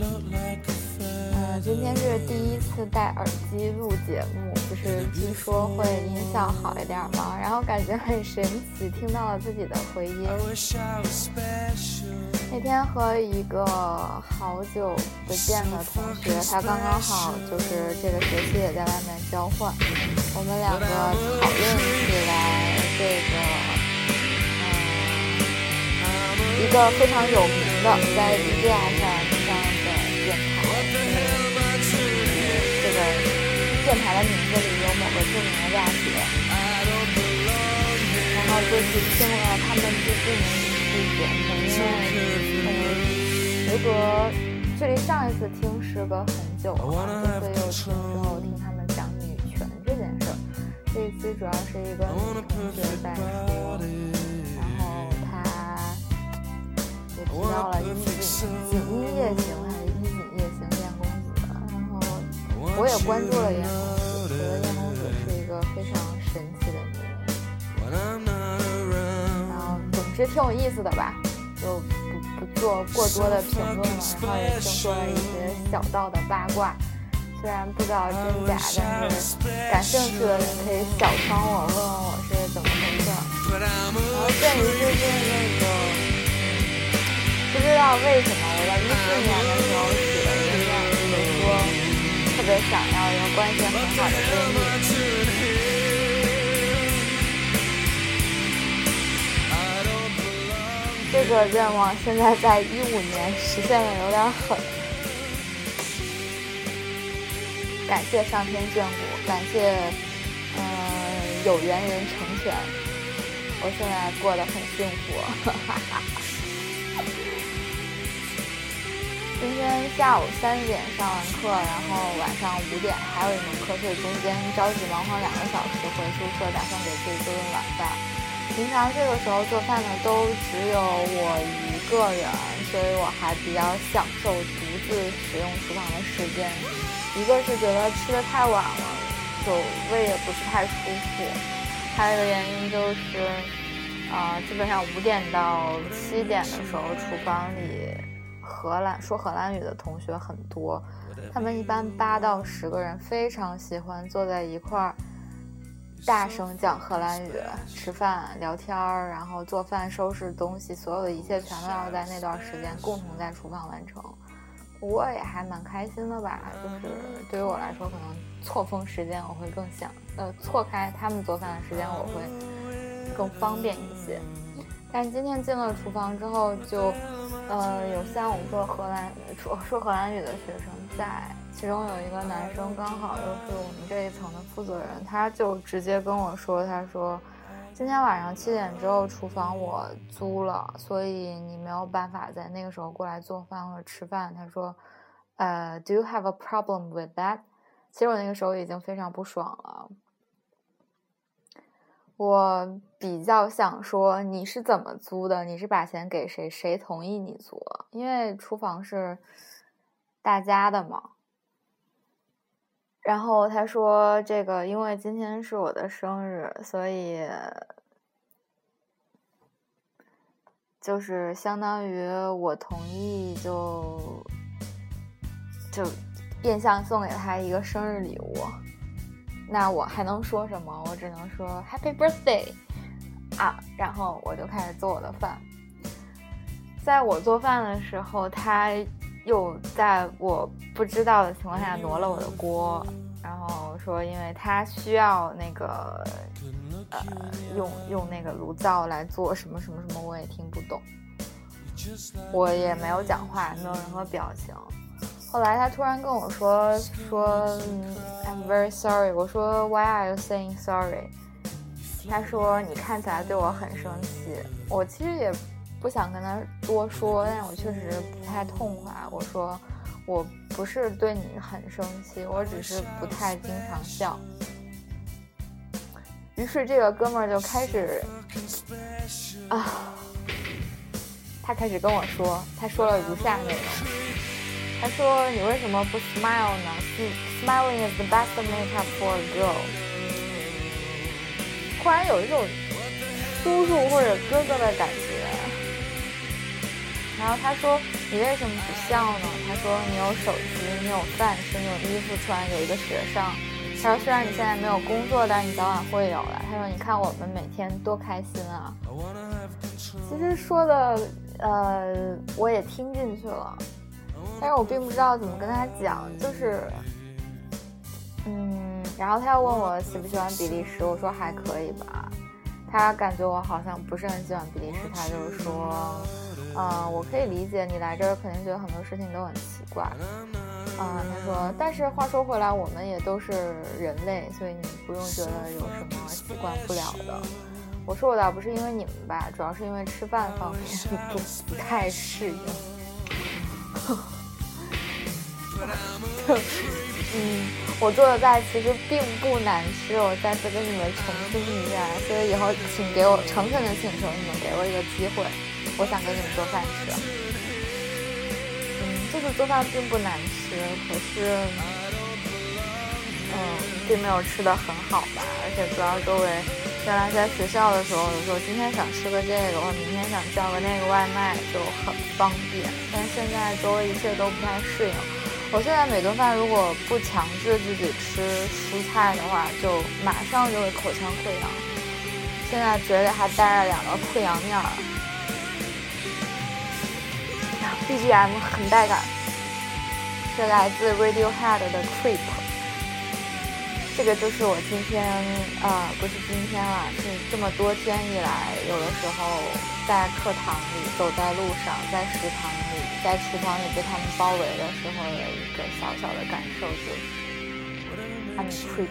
呃，feather. 今天是第一次戴耳机录节目，就是据说会音效好一点嘛，然后感觉很神奇，听到了自己的回音。那天和一个好久不见的同学，他刚刚好就是这个学期也在外面交换，我们两个讨论起来这个，嗯，一个非常有名的在 B G S 上电台的名字里有某个著名的大学，然后就去听了他们最近的一期节目，因为嗯，时隔距离上一次听时隔很久了，这次又听之后听他们讲女权这件事儿。这一期主要是一个女同学在说，然后她也提到了衣锦锦衣夜行还我也关注了燕公子，觉得燕公子是一个非常神奇的女人。然后总之挺有意思的吧，就不不做过多的评论了，然后也听说了一些小道的八卦，虽然不知道真假，但是感兴趣的人可以小窗我，问问我是怎么回事儿。然后鉴于最近那个，不知道为什么我在一四年的时候别想要一个关系很好的闺蜜。这个愿望现在在一五年实现的有点狠，感谢上天眷顾，感谢嗯、呃有缘人成全，我现在过得很幸福。今天下午三点上完课，然后晚上五点还有一门课，所以中间着急忙慌两个小时回宿舍，打算给自己做顿晚饭。平常这个时候做饭的都只有我一个人，所以我还比较享受独自使用厨房的时间。一个是觉得吃的太晚了，就胃也不是太舒服；还有一个原因就是，啊、基本上五点到七点的时候，厨房里荷兰说荷兰语的同学很多，他们一般八到十个人，非常喜欢坐在一块儿。大声讲荷兰语，吃饭、聊天儿，然后做饭、收拾东西，所有的一切全都要在那段时间共同在厨房完成。我也还蛮开心的吧，就是对于我来说，可能错峰时间我会更想，呃，错开他们做饭的时间我会更方便一些。但今天进了厨房之后就，呃，有像我们说荷兰说说荷兰语的学生在，其中有一个男生刚好又是我们这一层的负责人，他就直接跟我说，他说今天晚上七点之后厨房我租了，所以你没有办法在那个时候过来做饭或者吃饭。他说，呃，Do you have a problem with that？其实我那个时候已经非常不爽了。我比较想说，你是怎么租的？你是把钱给谁？谁同意你租？因为厨房是大家的嘛。然后他说，这个因为今天是我的生日，所以就是相当于我同意就就变相送给他一个生日礼物。那我还能说什么？我只能说 Happy Birthday 啊！然后我就开始做我的饭。在我做饭的时候，他又在我不知道的情况下挪了我的锅，然后说因为他需要那个呃用用那个炉灶来做什么什么什么，我也听不懂，我也没有讲话，没有任何表情。后来他突然跟我说说、嗯、I'm very sorry，我说 Why are you saying sorry？他说你看起来对我很生气，我其实也不想跟他多说，但是我确实不太痛快。我说我不是对你很生气，我只是不太经常笑。于是这个哥们儿就开始啊，他开始跟我说，他说了如下内容。他说：“你为什么不 smile 呢？Smiling is the best makeup for a girl。”忽然有一种叔叔或者哥哥的感觉。然后他说：“你为什么不笑呢？”他说：“你有手机，你有饭吃，你有衣服穿，有一个学上。”他说：“虽然你现在没有工作，但是你早晚会有的。”他说：“你看我们每天多开心啊！” 其实说的，呃，我也听进去了，但是我并不知道怎么跟他讲，就是，嗯，然后他又问我喜不喜欢比利时，我说还可以吧。他感觉我好像不是很喜欢比利时，他就是说。嗯，我可以理解你来这儿肯定觉得很多事情都很奇怪。啊，他说，但是话说回来，我们也都是人类，所以你不用觉得有什么习惯不了的。我说我倒不是因为你们吧，主要是因为吃饭方面不 不太适应。嗯，我做的菜其实并不难吃，我再次跟你们澄清一下，所以以后请给我诚恳的请求你们给我一个机会。我想给你们做饭吃，嗯，这次做饭并不难吃，可是，嗯，并没有吃的很好吧。而且主要周围原来在学校的时候，有时候今天想吃个这个，或明天想叫个那个外卖就很方便。但现在周围一切都不太适应。我现在每顿饭如果不强制自己吃蔬菜的话，就马上就会口腔溃疡。现在嘴里还带着两个溃疡面儿。BGM 很带感，是来自 Radiohead 的 Creep。这个就是我今天，呃，不是今天了，是这么多天以来，有的时候在课堂里、走在路上、在食堂里、在厨房里被他们包围的时候的一个小小的感受，就是 I'm creepy,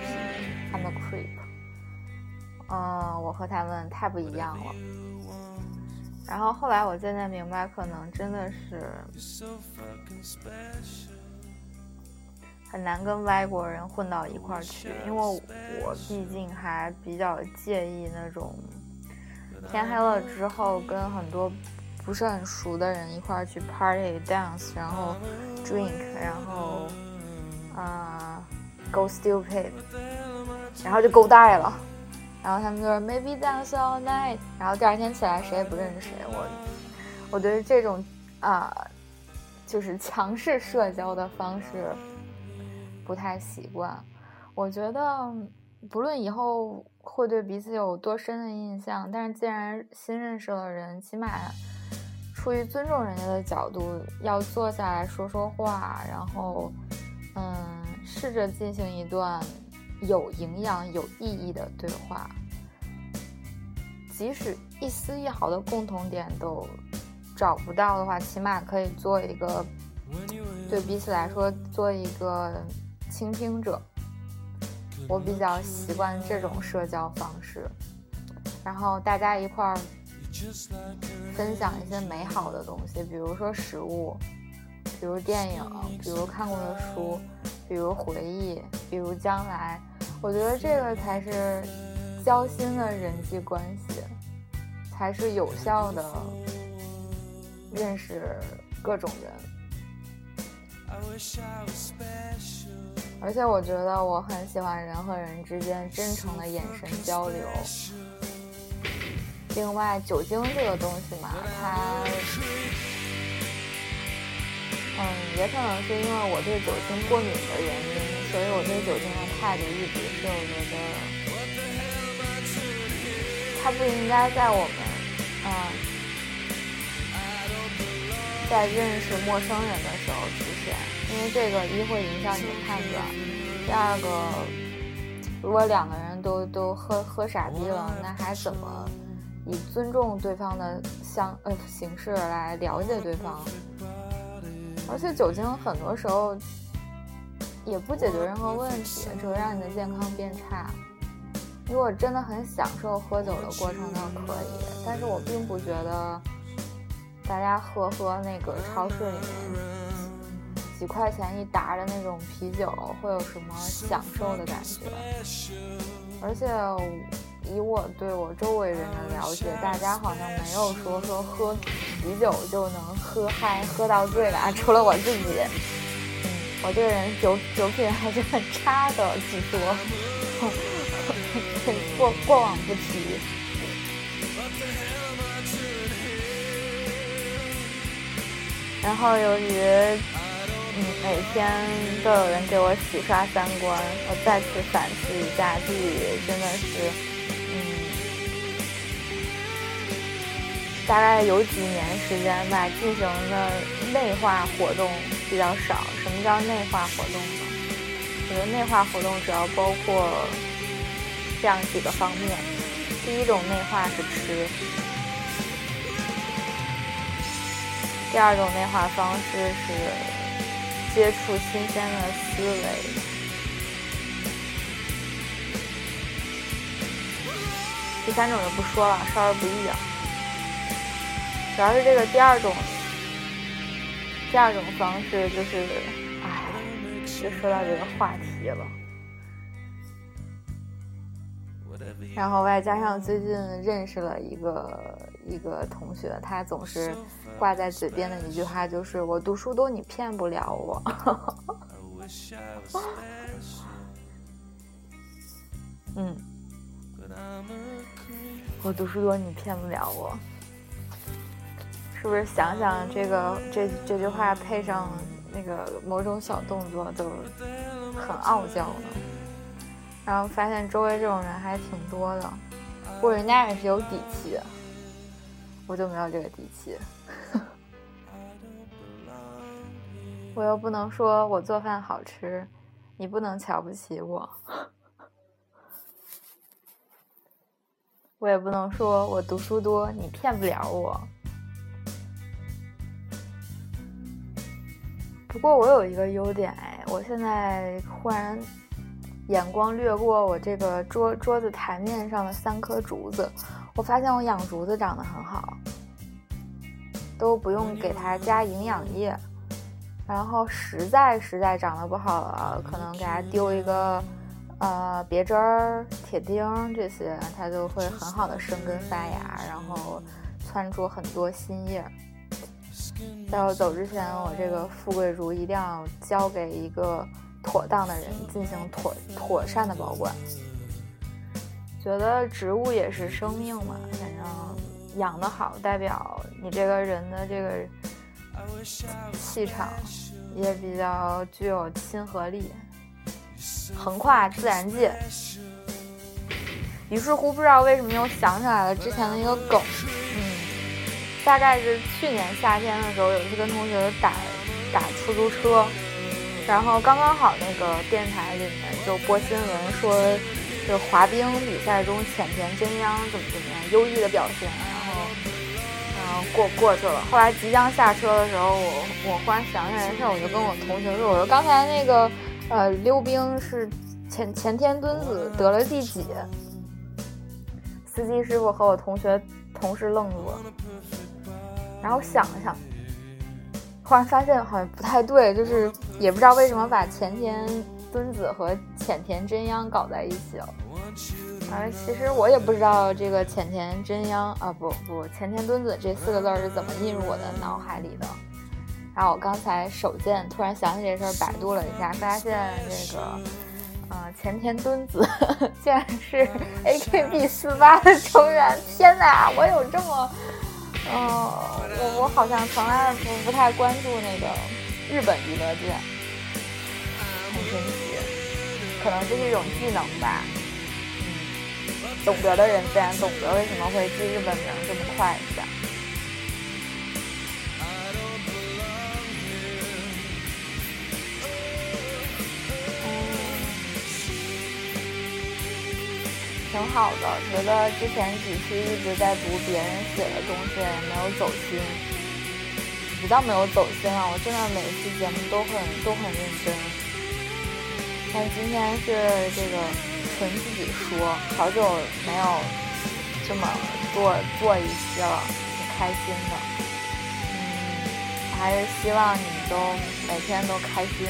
I'm a creep。嗯，我和他们太不一样了。然后后来我渐渐明白，可能真的是很难跟外国人混到一块儿去，因为我毕竟还比较介意那种天黑了之后跟很多不是很熟的人一块儿去 party dance，然后 drink，然后啊 go stupid，然后就够带了。然后他们就说 maybe dance all night，然后第二天起来谁也不认识谁。我，我对这种啊，就是强势社交的方式不太习惯。我觉得不论以后会对彼此有多深的印象，但是既然新认识了人，起码出于尊重人家的角度，要坐下来说说话，然后嗯，试着进行一段。有营养、有意义的对话，即使一丝一毫的共同点都找不到的话，起码可以做一个对彼此来说做一个倾听者。我比较习惯这种社交方式，然后大家一块儿分享一些美好的东西，比如说食物，比如电影，比如看过的书。比如回忆，比如将来，我觉得这个才是交心的人际关系，才是有效的认识各种人。而且我觉得我很喜欢人和人之间真诚的眼神交流。另外，酒精这个东西嘛，它。嗯，也可能是因为我对酒精过敏的原因，所以我对酒精的态度一直是我觉得，它不应该在我们，嗯，在认识陌生人的时候出现，因为这个一会影响你的判断，第二个，如果两个人都都喝喝傻逼了，那还怎么以尊重对方的相呃形式来了解对方？而且酒精很多时候也不解决任何问题，只会让你的健康变差。如果真的很享受喝酒的过程，倒可以。但是我并不觉得大家喝喝那个超市里面几块钱一打的那种啤酒会有什么享受的感觉。而且。以我对我周围人的了解，大家好像没有说说喝啤酒就能喝嗨、喝到醉的，除了我自己。嗯我这个人酒酒品还是很差的，据说，过过往不提。然后由于嗯每天都有人给我洗刷三观，我再次反思一下自己真的是嗯大概有几年时间吧，进行的内化活动比较少。什么叫内化活动呢？我觉得内化活动主要包括这样几个方面。第一种内化是吃。第二种内化方式是接触新鲜的思维，第三种就不说了，少儿不宜啊。主要是这个第二种，第二种方式就是，哎，就说到这个话题了。然后外加上最近认识了一个一个同学，他总是挂在嘴边的一句话就是“我读书多，你骗不了我”。嗯，我读书多，你骗不了我。是不是想想这个这这句话配上那个某种小动作，都很傲娇呢？然后发现周围这种人还挺多的，不过人家也是有底气，我就没有这个底气。我又不能说我做饭好吃，你不能瞧不起我；我也不能说我读书多，你骗不了我。不过我有一个优点哎，我现在忽然。眼光掠过我这个桌桌子台面上的三颗竹子，我发现我养竹子长得很好，都不用给它加营养液，然后实在实在长得不好了，可能给它丢一个呃别针儿、铁钉这些，它就会很好的生根发芽，然后窜出很多新叶。在我走之前，我这个富贵竹一定要交给一个。妥当的人进行妥妥善的保管，觉得植物也是生命嘛，反正养得好，代表你这个人的这个气场也比较具有亲和力，横跨自然界。于是乎，不知道为什么又想起来了之前的一个梗，嗯，大概是去年夏天的时候，有一次跟同学打打出租车。然后刚刚好，那个电台里面就播新闻说，就滑冰比赛中浅田真央怎么怎么样优异的表现，然后，然后过过去了。后来即将下车的时候，我我忽然想起来事儿，我就跟我同学说：“我说刚才那个呃溜冰是前前天墩子得了第几？”司机师傅和我同学同时愣住了，然后想了想。忽然发现好像不太对，就是也不知道为什么把前田敦子和浅田真央搞在一起了。而其实我也不知道这个浅田真央啊，不不，浅田敦子这四个字是怎么印入我的脑海里的。然后我刚才手贱突然想起这事儿，百度了一下，发现这个呃前田敦子 竟然是 AKB 四八的成员。天哪，我有这么。嗯，我我好像从来不不太关注那个日本娱乐界，很神奇，可能这是一种技能吧。嗯，懂得的人自然懂得为什么会记日本名这么快一下。挺好的，觉得之前几期一直在读别人写的东西，没有走心。不叫没有走心啊，我真的每一期节目都很都很认真。但今天是这个纯自己说，好久没有这么做做一期了，挺开心的。嗯，还是希望你们都每天都开心。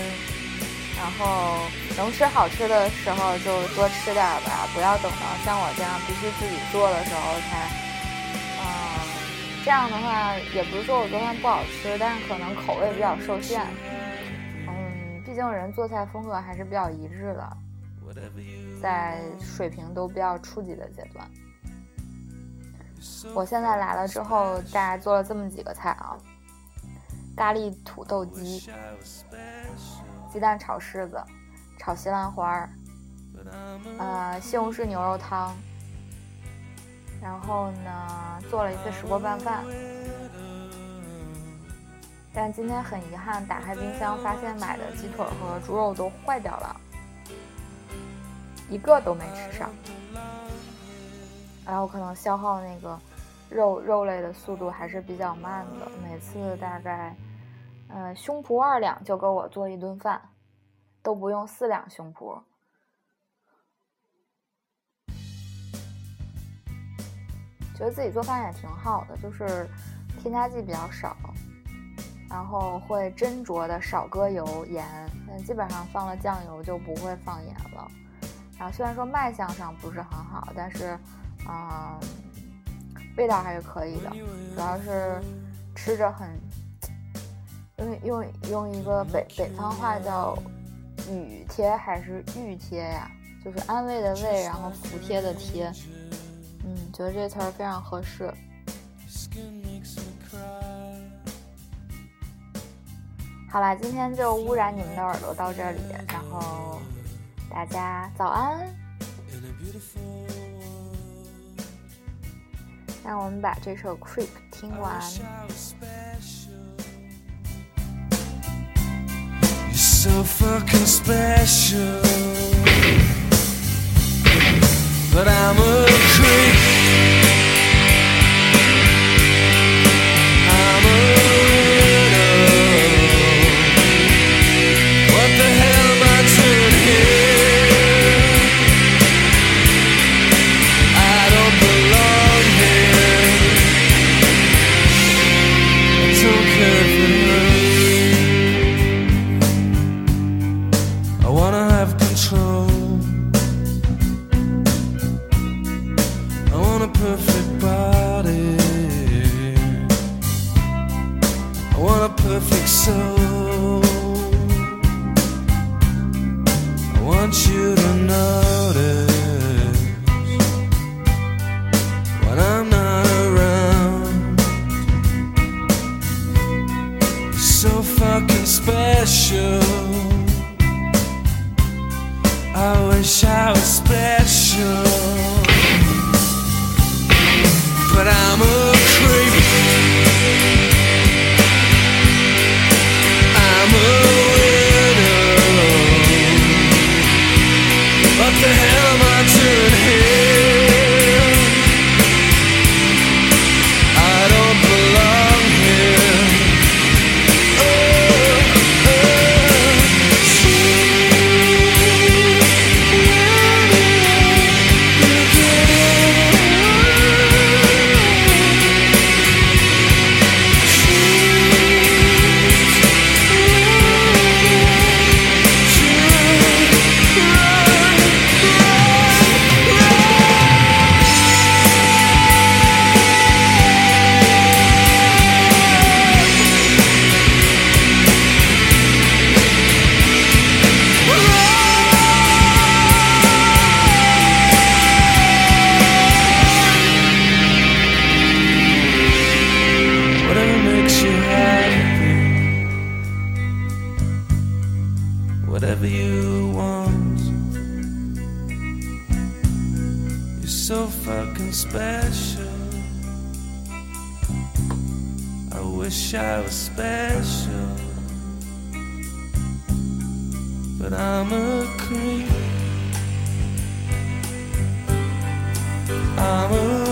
然后能吃好吃的时候就多吃点吧，不要等到像我这样必须自己做的时候才，嗯，这样的话也不是说我做饭不好吃，但是可能口味比较受限。嗯，毕竟竟人做菜风格还是比较一致的，在水平都比较初级的阶段。我现在来了之后，大概做了这么几个菜啊：咖喱土豆鸡、鸡蛋炒柿子、炒西兰花儿，呃，西红柿牛肉汤。然后呢，做了一次石锅拌饭。但今天很遗憾，打开冰箱发现买的鸡腿和猪肉都坏掉了，一个都没吃上。然后可能消耗那个肉肉类的速度还是比较慢的，每次大概，呃，胸脯二两就够我做一顿饭，都不用四两胸脯。觉得自己做饭也挺好的，就是添加剂比较少，然后会斟酌的少搁油盐，嗯，基本上放了酱油就不会放盐了。然后虽然说卖相上不是很好，但是，嗯，味道还是可以的。主要是吃着很，用用用一个北北方话叫“雨贴”还是“玉贴”呀？就是安慰的慰，然后服帖的贴。嗯，觉得这词儿非常合适。好啦，今天就污染你们的耳朵到这里，然后大家早安。让我们把这首《Creep》听完。so fucking special. But I'm a creep. Wish I was special, but I'm a creep. I'm a